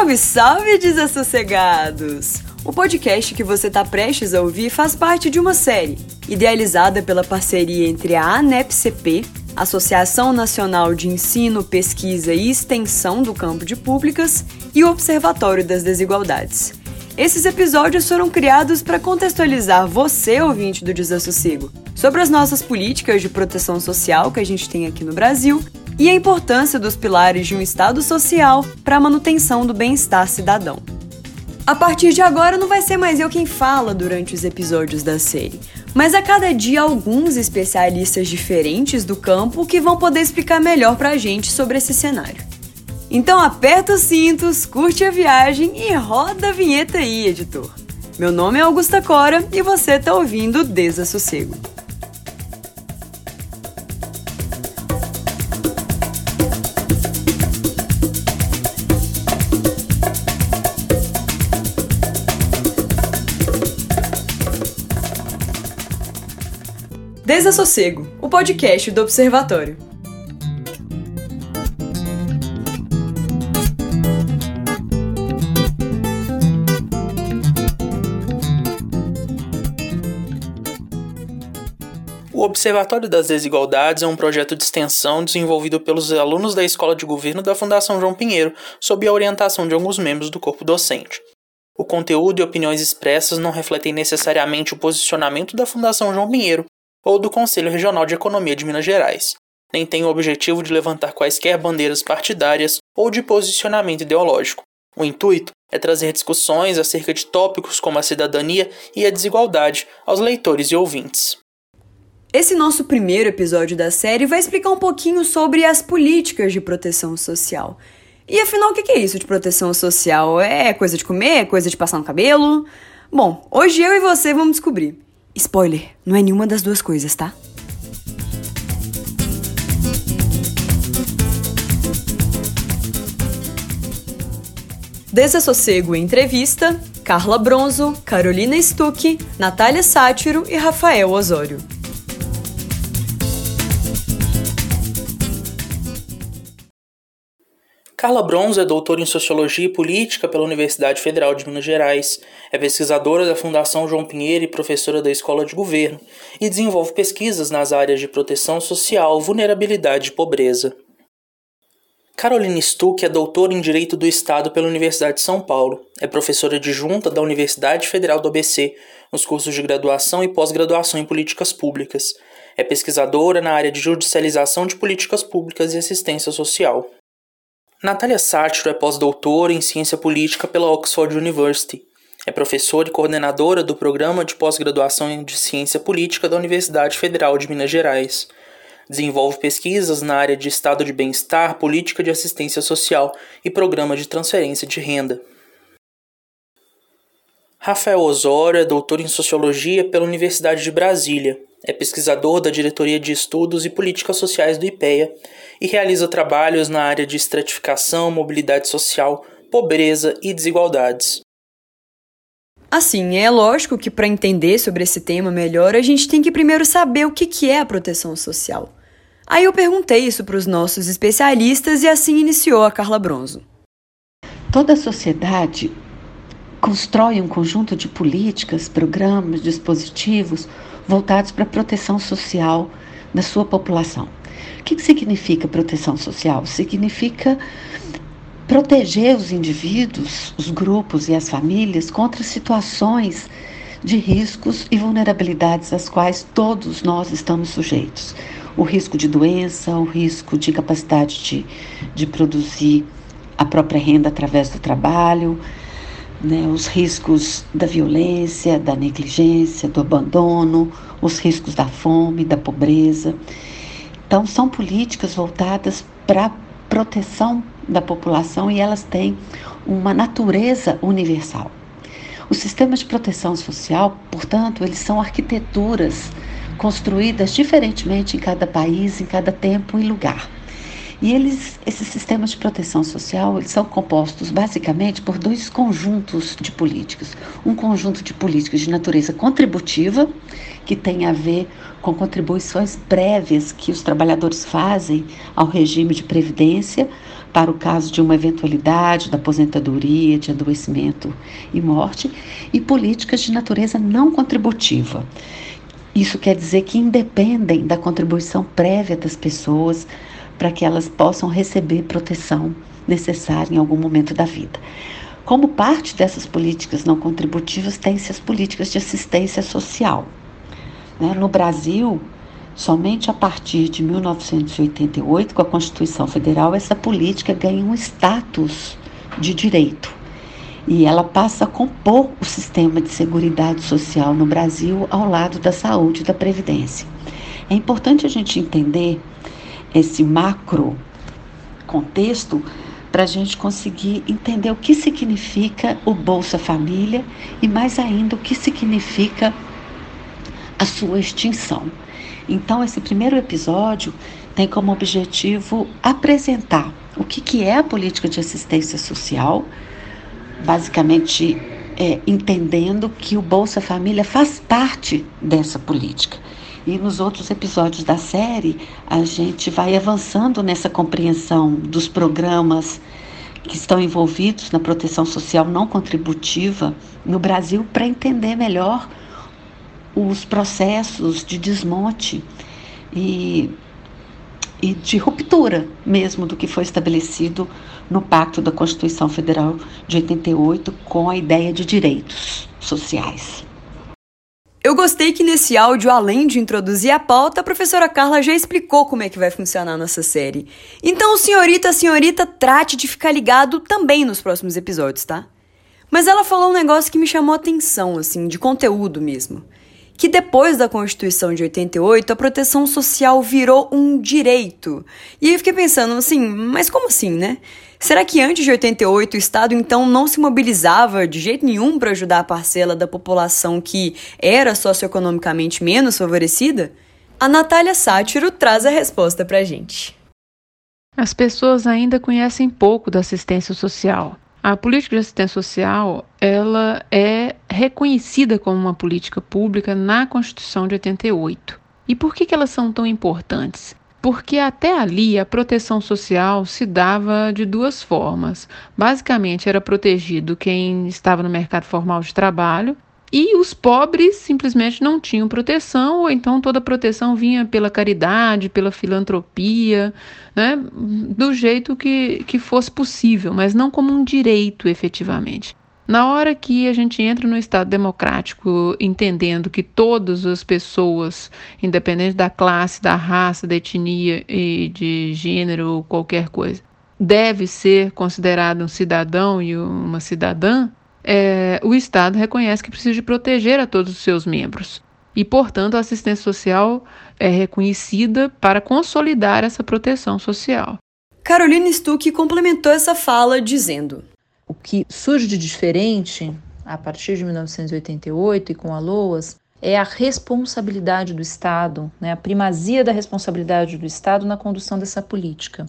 Salve, salve, desassossegados! O podcast que você está prestes a ouvir faz parte de uma série, idealizada pela parceria entre a ANEP-CP, Associação Nacional de Ensino, Pesquisa e Extensão do Campo de Públicas, e o Observatório das Desigualdades. Esses episódios foram criados para contextualizar você, ouvinte do Desassossego, sobre as nossas políticas de proteção social que a gente tem aqui no Brasil e a importância dos pilares de um Estado social para a manutenção do bem-estar cidadão. A partir de agora não vai ser mais eu quem fala durante os episódios da série, mas a cada dia alguns especialistas diferentes do campo que vão poder explicar melhor pra gente sobre esse cenário. Então aperta os cintos, curte a viagem e roda a vinheta aí, editor. Meu nome é Augusta Cora e você está ouvindo Desassossego. Desassossego, o podcast do Observatório. O Observatório das Desigualdades é um projeto de extensão desenvolvido pelos alunos da Escola de Governo da Fundação João Pinheiro, sob a orientação de alguns membros do corpo docente. O conteúdo e opiniões expressas não refletem necessariamente o posicionamento da Fundação João Pinheiro ou do Conselho Regional de Economia de Minas Gerais, nem tem o objetivo de levantar quaisquer bandeiras partidárias ou de posicionamento ideológico. O intuito é trazer discussões acerca de tópicos como a cidadania e a desigualdade aos leitores e ouvintes. Esse nosso primeiro episódio da série vai explicar um pouquinho sobre as políticas de proteção social. E afinal, o que é isso de proteção social? É coisa de comer? É coisa de passar no cabelo? Bom, hoje eu e você vamos descobrir. Spoiler, não é nenhuma das duas coisas, tá? Desassossego Entrevista, Carla Bronzo, Carolina Stuck, Natália Sátiro e Rafael Osório. Carla Bronzo é doutora em Sociologia e Política pela Universidade Federal de Minas Gerais, é pesquisadora da Fundação João Pinheiro e professora da Escola de Governo, e desenvolve pesquisas nas áreas de proteção social, vulnerabilidade e pobreza. Carolina Stuck é doutora em Direito do Estado pela Universidade de São Paulo, é professora adjunta da Universidade Federal do ABC, nos cursos de graduação e pós-graduação em políticas públicas. É pesquisadora na área de judicialização de políticas públicas e assistência social. Natália Sátiro é pós-doutora em Ciência Política pela Oxford University. É professora e coordenadora do Programa de Pós-Graduação de Ciência Política da Universidade Federal de Minas Gerais. Desenvolve pesquisas na área de estado de bem-estar, política de assistência social e programa de transferência de renda. Rafael Osório é doutor em Sociologia pela Universidade de Brasília. É pesquisador da Diretoria de Estudos e Políticas Sociais do IPEA e realiza trabalhos na área de estratificação, mobilidade social, pobreza e desigualdades. Assim, é lógico que para entender sobre esse tema melhor, a gente tem que primeiro saber o que é a proteção social. Aí eu perguntei isso para os nossos especialistas e assim iniciou a Carla Bronzo. Toda a sociedade constrói um conjunto de políticas, programas, dispositivos voltados para a proteção social da sua população. O que, significa proteção social? Significa proteger os indivíduos, os grupos e as famílias contra situações de riscos e vulnerabilidades às quais todos nós estamos sujeitos. O risco de doença, o risco de capacidade de, de produzir a própria renda através do trabalho, né, os riscos da violência, da negligência, do abandono, os riscos da fome, da pobreza. Então, são políticas voltadas para proteção da população e elas têm uma natureza universal. Os sistemas de proteção social, portanto, eles são arquiteturas construídas diferentemente em cada país, em cada tempo e lugar. E eles, esses sistemas de proteção social, eles são compostos basicamente por dois conjuntos de políticas. Um conjunto de políticas de natureza contributiva, que tem a ver com contribuições prévias que os trabalhadores fazem ao regime de previdência para o caso de uma eventualidade da aposentadoria, de adoecimento e morte, e políticas de natureza não contributiva. Isso quer dizer que independem da contribuição prévia das pessoas para que elas possam receber proteção necessária em algum momento da vida. Como parte dessas políticas não contributivas, tem-se as políticas de assistência social. Né? No Brasil, somente a partir de 1988, com a Constituição Federal, essa política ganha um status de direito. E ela passa a compor o sistema de seguridade social no Brasil ao lado da saúde e da previdência. É importante a gente entender esse macro contexto para a gente conseguir entender o que significa o Bolsa Família e mais ainda o que significa a sua extinção. Então, esse primeiro episódio tem como objetivo apresentar o que, que é a política de assistência social, basicamente é, entendendo que o Bolsa Família faz parte dessa política. E nos outros episódios da série, a gente vai avançando nessa compreensão dos programas que estão envolvidos na proteção social não contributiva no Brasil para entender melhor os processos de desmonte e, e de ruptura mesmo do que foi estabelecido no Pacto da Constituição Federal de 88 com a ideia de direitos sociais. Eu gostei que nesse áudio, além de introduzir a pauta, a professora Carla já explicou como é que vai funcionar nossa série. Então, senhorita, senhorita, trate de ficar ligado também nos próximos episódios, tá? Mas ela falou um negócio que me chamou a atenção, assim, de conteúdo mesmo. Que depois da Constituição de 88, a proteção social virou um direito. E aí eu fiquei pensando assim, mas como assim, né? Será que antes de 88 o Estado então não se mobilizava de jeito nenhum para ajudar a parcela da população que era socioeconomicamente menos favorecida? A Natália Sátiro traz a resposta para a gente. As pessoas ainda conhecem pouco da assistência social. A política de assistência social, ela é reconhecida como uma política pública na Constituição de 88. E por que, que elas são tão importantes? Porque até ali a proteção social se dava de duas formas. Basicamente, era protegido quem estava no mercado formal de trabalho e os pobres simplesmente não tinham proteção, ou então toda a proteção vinha pela caridade, pela filantropia, né, do jeito que, que fosse possível, mas não como um direito efetivamente. Na hora que a gente entra no Estado democrático, entendendo que todas as pessoas, independente da classe, da raça, da etnia e de gênero, qualquer coisa, deve ser considerado um cidadão e uma cidadã, é, o Estado reconhece que precisa de proteger a todos os seus membros. E, portanto, a assistência social é reconhecida para consolidar essa proteção social. Carolina Stuck complementou essa fala dizendo: o que surge de diferente a partir de 1988 e com a LOAS é a responsabilidade do Estado, né, a primazia da responsabilidade do Estado na condução dessa política.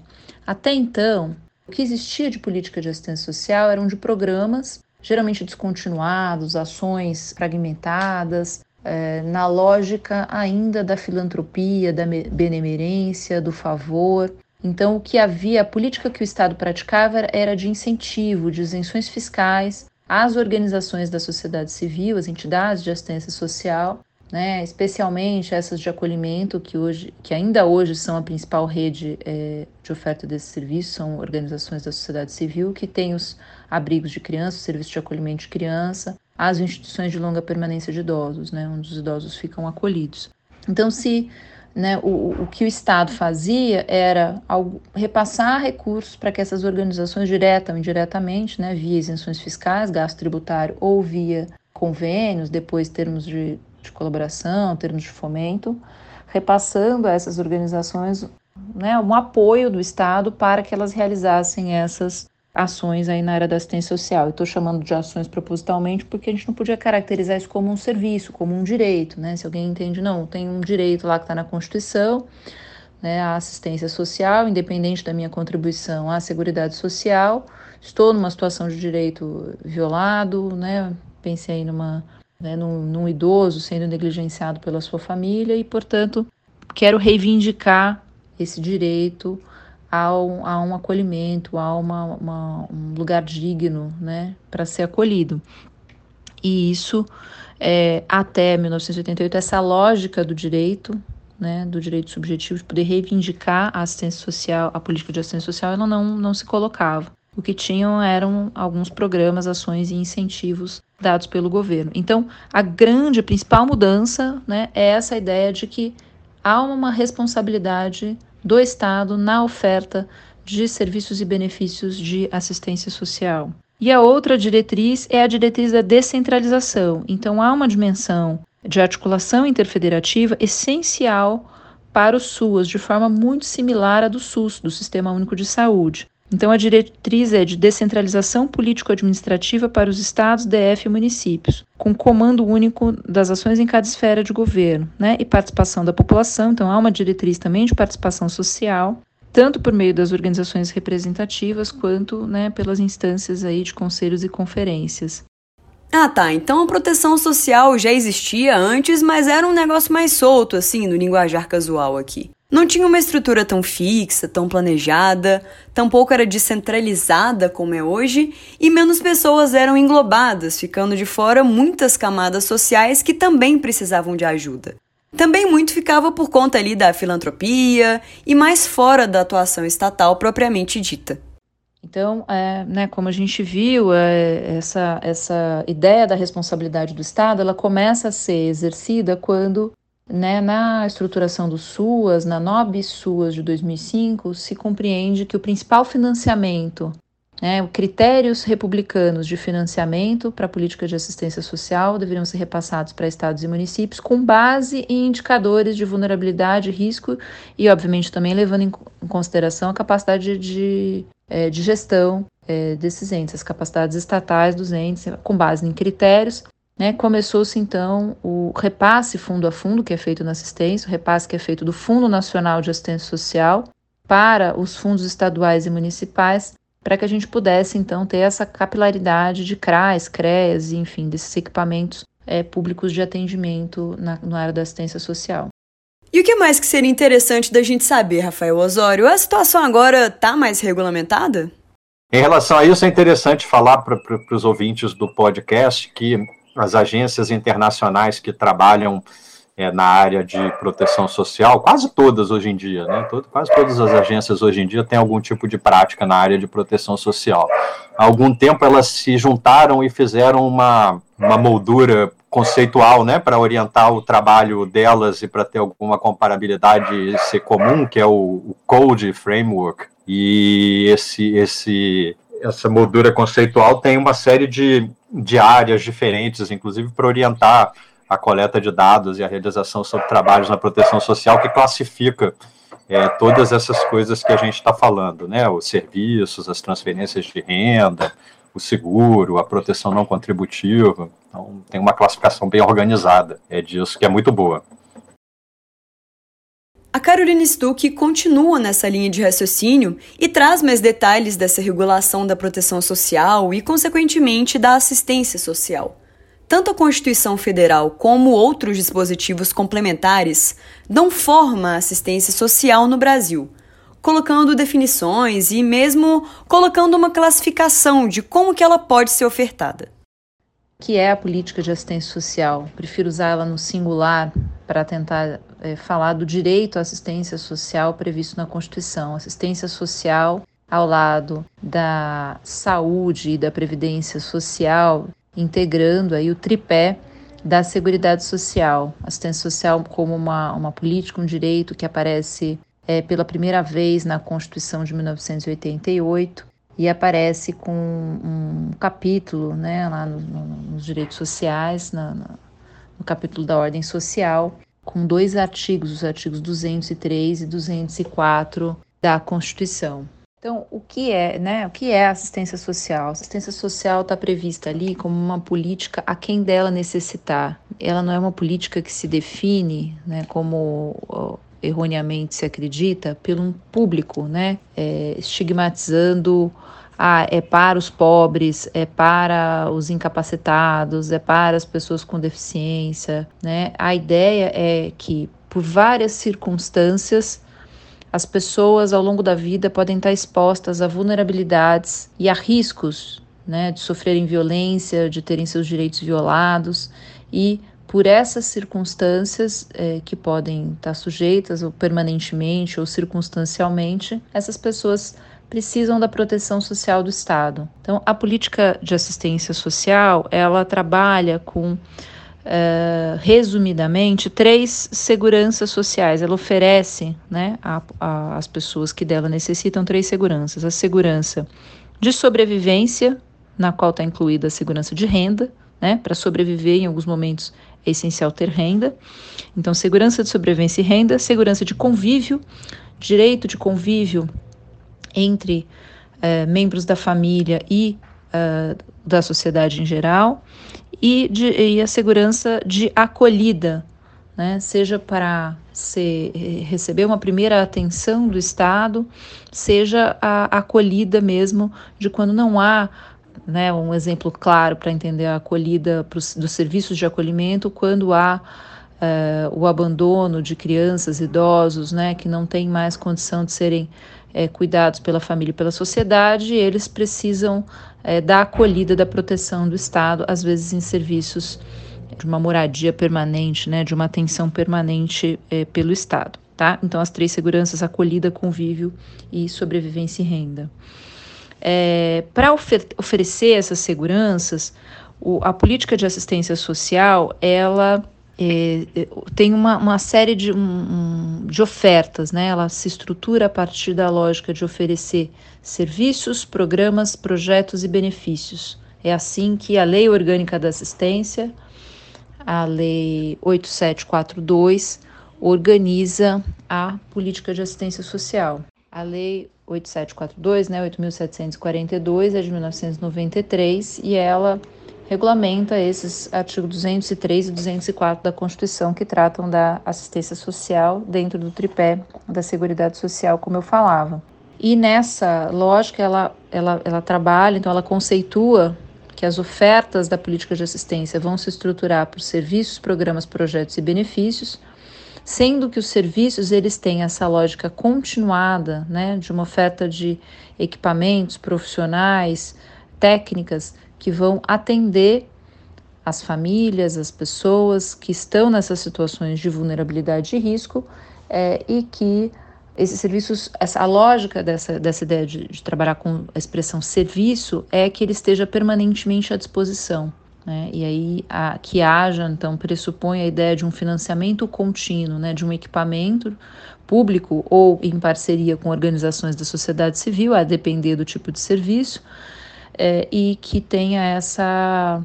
Até então, o que existia de política de assistência social eram de programas, geralmente descontinuados, ações fragmentadas, é, na lógica ainda da filantropia, da benemerência, do favor. Então, o que havia, a política que o Estado praticava era de incentivo, de isenções fiscais às organizações da sociedade civil, às entidades de assistência social, né, especialmente essas de acolhimento, que, hoje, que ainda hoje são a principal rede é, de oferta desse serviço, são organizações da sociedade civil que têm os abrigos de criança, o serviço de acolhimento de criança, as instituições de longa permanência de idosos, né, onde os idosos ficam acolhidos. Então, se né, o, o que o Estado fazia era repassar recursos para que essas organizações, direta ou indiretamente, né, via isenções fiscais, gasto tributário ou via convênios, depois termos de, de colaboração, termos de fomento, repassando a essas organizações né, um apoio do Estado para que elas realizassem essas ações aí na área da assistência social. Estou chamando de ações propositalmente porque a gente não podia caracterizar isso como um serviço, como um direito, né? Se alguém entende, não, tem um direito lá que está na Constituição, né, à assistência social, independente da minha contribuição à Seguridade Social. Estou numa situação de direito violado, né, pensei numa, né, num, num idoso sendo negligenciado pela sua família e, portanto, quero reivindicar esse direito a um acolhimento, a uma, uma, um lugar digno né, para ser acolhido. E isso, é, até 1988, essa lógica do direito, né, do direito subjetivo de poder reivindicar a assistência social, a política de assistência social, ela não, não se colocava. O que tinham eram alguns programas, ações e incentivos dados pelo governo. Então, a grande, a principal mudança né, é essa ideia de que há uma responsabilidade do Estado na oferta de serviços e benefícios de assistência social. E a outra diretriz é a diretriz da descentralização. Então, há uma dimensão de articulação interfederativa essencial para o SUAS, de forma muito similar à do SUS, do Sistema Único de Saúde. Então, a diretriz é de descentralização político-administrativa para os estados, DF e municípios, com comando único das ações em cada esfera de governo, né, e participação da população. Então, há uma diretriz também de participação social, tanto por meio das organizações representativas quanto né, pelas instâncias aí de conselhos e conferências. Ah, tá. Então a proteção social já existia antes, mas era um negócio mais solto, assim, no linguajar casual aqui. Não tinha uma estrutura tão fixa, tão planejada, tampouco era descentralizada como é hoje, e menos pessoas eram englobadas, ficando de fora muitas camadas sociais que também precisavam de ajuda. Também muito ficava por conta ali da filantropia e mais fora da atuação estatal propriamente dita. Então, é, né, como a gente viu, é, essa, essa ideia da responsabilidade do Estado, ela começa a ser exercida quando né, na estruturação do SUAS, na NOB SUAS de 2005, se compreende que o principal financiamento, né, critérios republicanos de financiamento para a política de assistência social deveriam ser repassados para estados e municípios com base em indicadores de vulnerabilidade, risco e, obviamente, também levando em consideração a capacidade de, de, é, de gestão é, desses entes, as capacidades estatais dos entes, com base em critérios né, Começou-se então o repasse fundo a fundo, que é feito na assistência, o repasse que é feito do Fundo Nacional de Assistência Social para os fundos estaduais e municipais, para que a gente pudesse então ter essa capilaridade de CRAS, CREAS, enfim, desses equipamentos é, públicos de atendimento na, na área da assistência social. E o que mais que seria interessante da gente saber, Rafael Osório? A situação agora está mais regulamentada? Em relação a isso, é interessante falar para os ouvintes do podcast que as agências internacionais que trabalham é, na área de proteção social, quase todas hoje em dia, né? Todo, quase todas as agências hoje em dia têm algum tipo de prática na área de proteção social. Há algum tempo elas se juntaram e fizeram uma, uma moldura conceitual, né, para orientar o trabalho delas e para ter alguma comparabilidade ser comum, que é o, o Code Framework. E esse, esse, essa moldura conceitual tem uma série de de áreas diferentes, inclusive para orientar a coleta de dados e a realização sobre trabalhos na proteção social, que classifica é, todas essas coisas que a gente está falando, né? Os serviços, as transferências de renda, o seguro, a proteção não contributiva. Então, tem uma classificação bem organizada é disso que é muito boa. A Caroline Stuck continua nessa linha de raciocínio e traz mais detalhes dessa regulação da proteção social e, consequentemente, da assistência social. Tanto a Constituição Federal como outros dispositivos complementares dão forma à assistência social no Brasil, colocando definições e mesmo colocando uma classificação de como que ela pode ser ofertada. O que é a política de assistência social? Prefiro usar ela no singular para tentar é, falar do direito à assistência social previsto na Constituição. Assistência social ao lado da saúde e da previdência social, integrando aí o tripé da Seguridade Social. Assistência social como uma, uma política, um direito que aparece é, pela primeira vez na Constituição de 1988 e aparece com um capítulo né, lá no, no, nos direitos sociais, na, na, no capítulo da ordem social, com dois artigos, os artigos 203 e 204 da Constituição. Então, o que é, né? O que é assistência social? A assistência social está prevista ali como uma política a quem dela necessitar. Ela não é uma política que se define, né, como erroneamente se acredita, pelo público, né? É, estigmatizando ah, é para os pobres, é para os incapacitados, é para as pessoas com deficiência, né? A ideia é que por várias circunstâncias as pessoas ao longo da vida podem estar expostas a vulnerabilidades e a riscos, né, de sofrerem violência, de terem seus direitos violados e por essas circunstâncias é, que podem estar sujeitas ou permanentemente ou circunstancialmente, essas pessoas precisam da proteção social do Estado. Então, a política de assistência social ela trabalha com Uh, resumidamente, três seguranças sociais. Ela oferece né, às pessoas que dela necessitam três seguranças: a segurança de sobrevivência, na qual está incluída a segurança de renda, né, para sobreviver em alguns momentos é essencial ter renda. Então, segurança de sobrevivência e renda, segurança de convívio, direito de convívio entre uh, membros da família e uh, da sociedade em geral, e, de, e a segurança de acolhida, né? seja para ser, receber uma primeira atenção do Estado, seja a acolhida mesmo de quando não há né, um exemplo claro para entender a acolhida pros, dos serviços de acolhimento, quando há uh, o abandono de crianças, idosos, né, que não têm mais condição de serem é, cuidados pela família e pela sociedade, eles precisam é, da acolhida, da proteção do Estado, às vezes em serviços de uma moradia permanente, né, de uma atenção permanente pelo Estado. Tá? Então, as três seguranças: acolhida, convívio e sobrevivência e renda. É, Para ofer oferecer essas seguranças, o, a política de assistência social ela é, é, tem uma, uma série de, um, de ofertas, né? ela se estrutura a partir da lógica de oferecer serviços, programas, projetos e benefícios. É assim que a Lei Orgânica da Assistência, a Lei 8742, organiza a política de assistência social. A Lei 8742, né, 8742, é de 1993 e ela regulamenta esses artigos 203 e 204 da Constituição que tratam da assistência social dentro do tripé da Seguridade Social, como eu falava. E nessa lógica ela, ela, ela trabalha, então ela conceitua que as ofertas da política de assistência vão se estruturar por serviços, programas, projetos e benefícios, sendo que os serviços eles têm essa lógica continuada, né, de uma oferta de equipamentos profissionais, técnicas que vão atender as famílias, as pessoas que estão nessas situações de vulnerabilidade e risco é, e que esses serviços, essa, lógica dessa, dessa ideia de, de, trabalhar com a expressão serviço é que ele esteja permanentemente à disposição. Né? E aí a, que haja, então, pressupõe a ideia de um financiamento contínuo, né? de um equipamento público ou em parceria com organizações da sociedade civil, a depender do tipo de serviço, é, e que tenha essa,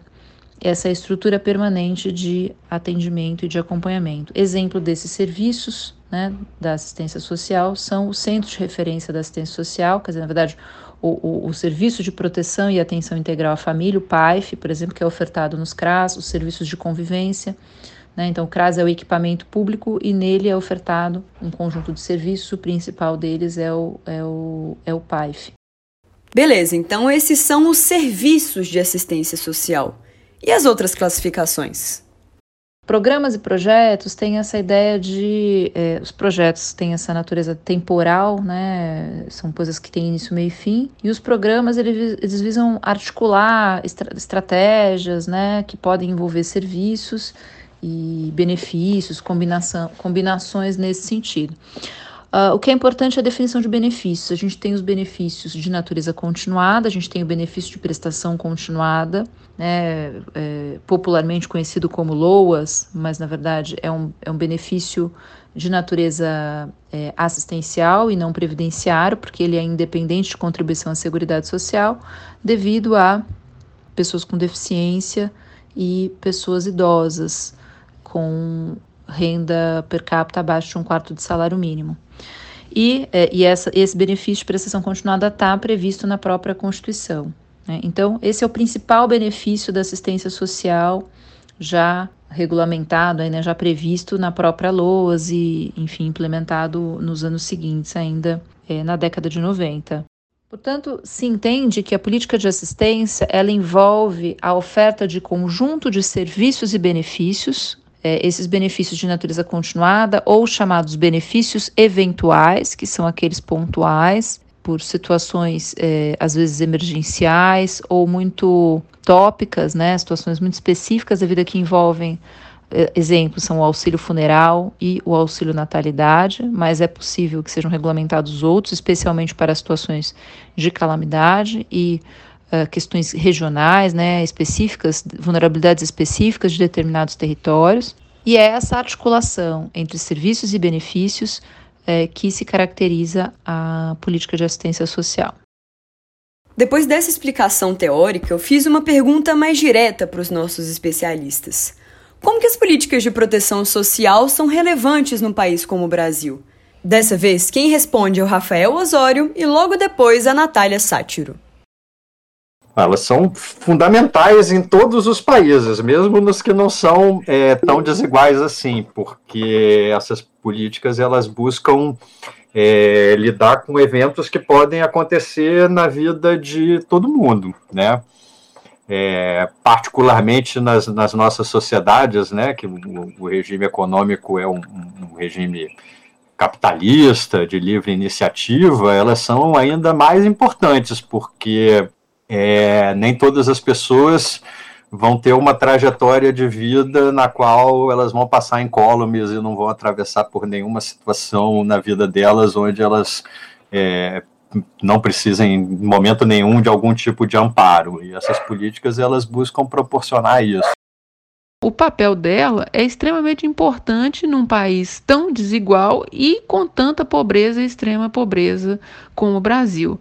essa estrutura permanente de atendimento e de acompanhamento. Exemplo desses serviços né, da assistência social são os centros de referência da assistência social, quer dizer, na verdade, o, o, o, Serviço de Proteção e Atenção Integral à Família, o PAIF, por exemplo, que é ofertado nos CRAS, os serviços de convivência. Né? Então, o CRAS é o equipamento público e nele é ofertado um conjunto de serviços, o principal deles é o, é o, é o PAIF. Beleza, então esses são os serviços de assistência social. E as outras classificações? Programas e projetos têm essa ideia de. Eh, os projetos têm essa natureza temporal, né? São coisas que têm início, meio e fim. E os programas, eles, eles visam articular estra estratégias, né? Que podem envolver serviços e benefícios, combinação, combinações nesse sentido. Uh, o que é importante é a definição de benefícios. A gente tem os benefícios de natureza continuada, a gente tem o benefício de prestação continuada, né, é, popularmente conhecido como LOAS, mas na verdade é um, é um benefício de natureza é, assistencial e não previdenciário, porque ele é independente de contribuição à Seguridade Social, devido a pessoas com deficiência e pessoas idosas com renda per capita abaixo de um quarto de salário mínimo. E, é, e essa, esse benefício de prestação continuada está previsto na própria Constituição. Né? Então, esse é o principal benefício da assistência social já regulamentado, né, já previsto na própria LOAS e, enfim, implementado nos anos seguintes, ainda é, na década de 90. Portanto, se entende que a política de assistência ela envolve a oferta de conjunto de serviços e benefícios, é, esses benefícios de natureza continuada ou chamados benefícios eventuais, que são aqueles pontuais, por situações é, às vezes emergenciais ou muito tópicas, né, situações muito específicas da vida que envolvem é, exemplos são o auxílio funeral e o auxílio natalidade, mas é possível que sejam regulamentados outros, especialmente para situações de calamidade e uh, questões regionais, né, específicas, vulnerabilidades específicas de determinados territórios. E é essa articulação entre serviços e benefícios é, que se caracteriza a política de assistência social. Depois dessa explicação teórica, eu fiz uma pergunta mais direta para os nossos especialistas. Como que as políticas de proteção social são relevantes num país como o Brasil? Dessa vez, quem responde é o Rafael Osório e logo depois a Natália Sátiro. Elas são fundamentais em todos os países, mesmo nos que não são é, tão desiguais assim, porque essas políticas elas buscam é, lidar com eventos que podem acontecer na vida de todo mundo, né? é, particularmente nas, nas, nossas sociedades, né, que o, o regime econômico é um, um, regime capitalista, de livre iniciativa, elas são ainda mais importantes, porque é, nem todas as pessoas vão ter uma trajetória de vida na qual elas vão passar incólumes e não vão atravessar por nenhuma situação na vida delas onde elas é, não precisam em momento nenhum de algum tipo de amparo. E essas políticas elas buscam proporcionar isso. O papel dela é extremamente importante num país tão desigual e com tanta pobreza e extrema pobreza como o Brasil.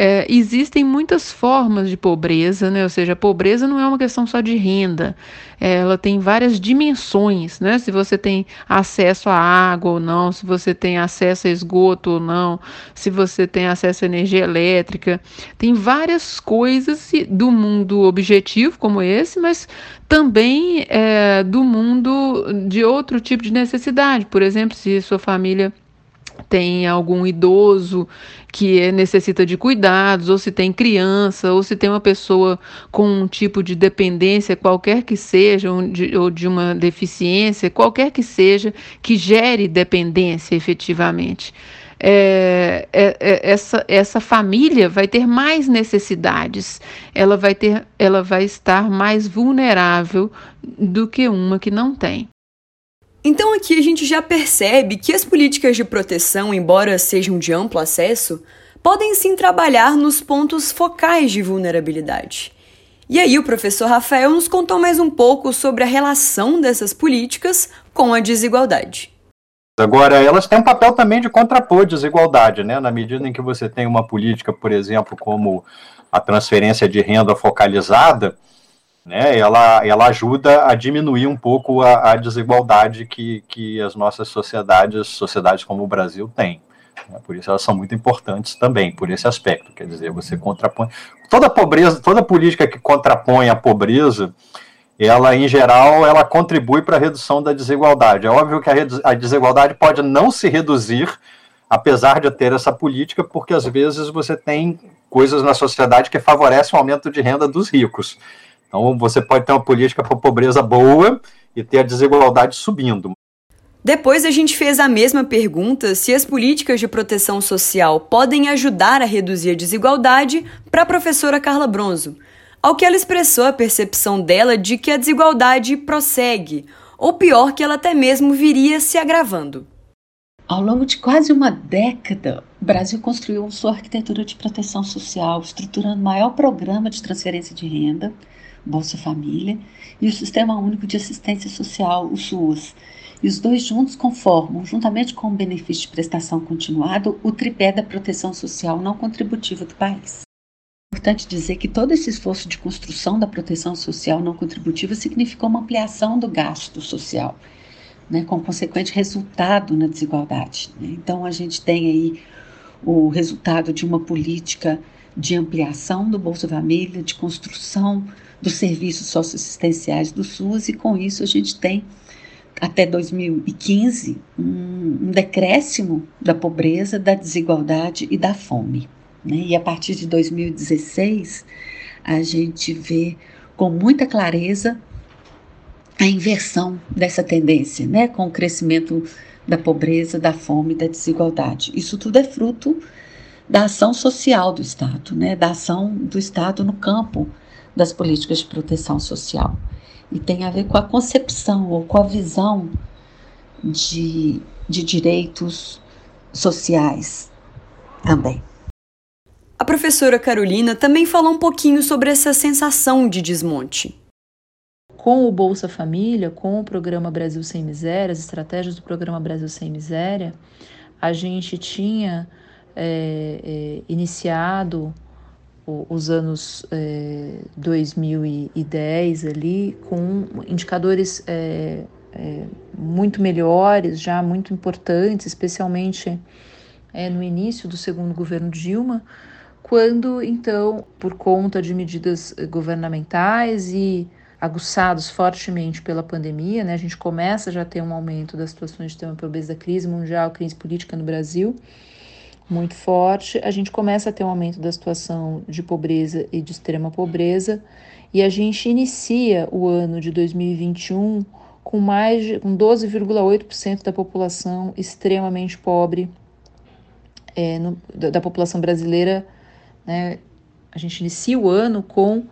É, existem muitas formas de pobreza, né? ou seja, a pobreza não é uma questão só de renda, é, ela tem várias dimensões, né? se você tem acesso à água ou não, se você tem acesso a esgoto ou não, se você tem acesso à energia elétrica, tem várias coisas do mundo objetivo como esse, mas também é, do mundo de outro tipo de necessidade, por exemplo, se sua família tem algum idoso que necessita de cuidados, ou se tem criança, ou se tem uma pessoa com um tipo de dependência, qualquer que seja, ou de, ou de uma deficiência, qualquer que seja, que gere dependência efetivamente. É, é, é, essa, essa família vai ter mais necessidades, ela vai, ter, ela vai estar mais vulnerável do que uma que não tem. Então aqui a gente já percebe que as políticas de proteção, embora sejam de amplo acesso, podem sim trabalhar nos pontos focais de vulnerabilidade. E aí o professor Rafael nos contou mais um pouco sobre a relação dessas políticas com a desigualdade. Agora, elas têm um papel também de contrapor desigualdade, né? Na medida em que você tem uma política, por exemplo, como a transferência de renda focalizada, né, ela, ela ajuda a diminuir um pouco a, a desigualdade que, que as nossas sociedades, sociedades como o Brasil, têm. Né, por isso elas são muito importantes também, por esse aspecto. Quer dizer, você contrapõe. Toda pobreza, toda política que contrapõe a pobreza, ela, em geral, ela contribui para a redução da desigualdade. É óbvio que a, a desigualdade pode não se reduzir, apesar de ter essa política, porque às vezes você tem coisas na sociedade que favorecem o aumento de renda dos ricos. Então, você pode ter uma política para pobreza boa e ter a desigualdade subindo. Depois a gente fez a mesma pergunta se as políticas de proteção social podem ajudar a reduzir a desigualdade para a professora Carla Bronzo, ao que ela expressou a percepção dela de que a desigualdade prossegue, ou pior, que ela até mesmo viria se agravando. Ao longo de quase uma década, o Brasil construiu sua arquitetura de proteção social, estruturando o maior programa de transferência de renda, Bolsa Família, e o Sistema Único de Assistência Social, o SUAS. E os dois juntos conformam, juntamente com o benefício de prestação continuada, o tripé da proteção social não contributiva do país. É importante dizer que todo esse esforço de construção da proteção social não contributiva significou uma ampliação do gasto social, né, com consequente resultado na desigualdade. Né? Então, a gente tem aí o resultado de uma política de ampliação do Bolsa Família, de construção dos serviços socioassistenciais do SUS, e com isso a gente tem até 2015 um, decréscimo da pobreza, da desigualdade e da fome. Né? E a partir de 2016 a gente vê com muita clareza a inversão dessa tendência, né? com o crescimento da pobreza, da fome, da desigualdade. Isso tudo é fruto da ação social do Estado, né? da ação do Estado no campo das políticas de proteção social. E tem a ver com a concepção ou com a visão de, de direitos sociais também. A professora Carolina também falou um pouquinho sobre essa sensação de desmonte. Com o Bolsa Família, com o programa Brasil Sem Miséria, as estratégias do programa Brasil Sem Miséria, a gente tinha é, é, iniciado os anos é, 2010 ali com indicadores é, é, muito melhores, já muito importantes, especialmente é, no início do segundo governo Dilma, quando então, por conta de medidas governamentais e aguçados fortemente pela pandemia, né, a gente começa já a ter um aumento das situações de tema pobreza da crise mundial, crise política no Brasil, muito forte, a gente começa a ter um aumento da situação de pobreza e de extrema pobreza, e a gente inicia o ano de 2021 com mais de com 12,8% da população extremamente pobre, é, no, da, da, população brasileira, né, a gente inicia o ano com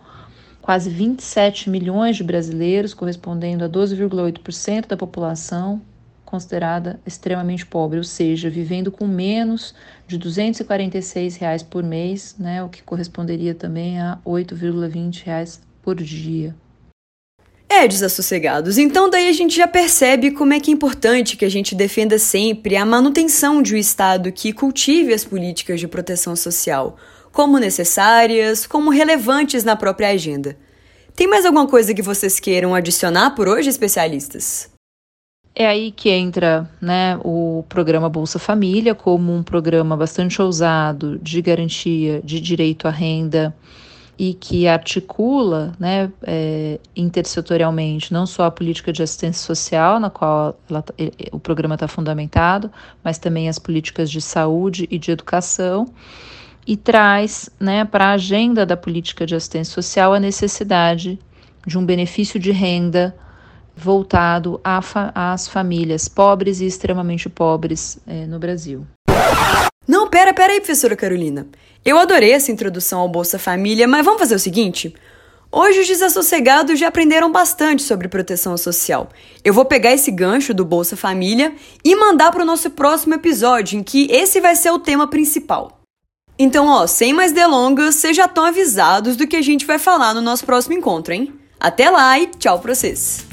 quase 27 milhões de brasileiros, correspondendo a 12,8% da população, considerada extremamente pobre, ou seja, vivendo com menos de 246 reais por mês, né, o que corresponderia também a 8,20 reais por dia. É, desassossegados. Então daí a gente já percebe como é que é importante que a gente defenda sempre a manutenção de um Estado que cultive as políticas de proteção social, como necessárias, como relevantes na própria agenda. Tem mais alguma coisa que vocês queiram adicionar por hoje, especialistas? É aí que entra né, o programa Bolsa Família como um programa bastante ousado de garantia de direito à renda e que articula né, é, intersetorialmente não só a política de assistência social, na qual ela, tá, o programa está fundamentado, mas também as políticas de saúde e de educação, e traz né, para a agenda da política de assistência social a necessidade de um benefício de renda voltado fa às famílias pobres e extremamente pobres é, no Brasil. Não, pera, pera aí, professora Carolina. Eu adorei essa introdução ao Bolsa Família, mas vamos fazer o seguinte? Hoje os desassossegados já aprenderam bastante sobre proteção social. Eu vou pegar esse gancho do Bolsa Família e mandar para o nosso próximo episódio, em que esse vai ser o tema principal. Então, ó, sem mais delongas, vocês já estão avisados do que a gente vai falar no nosso próximo encontro, hein? Até lá e tchau pra vocês!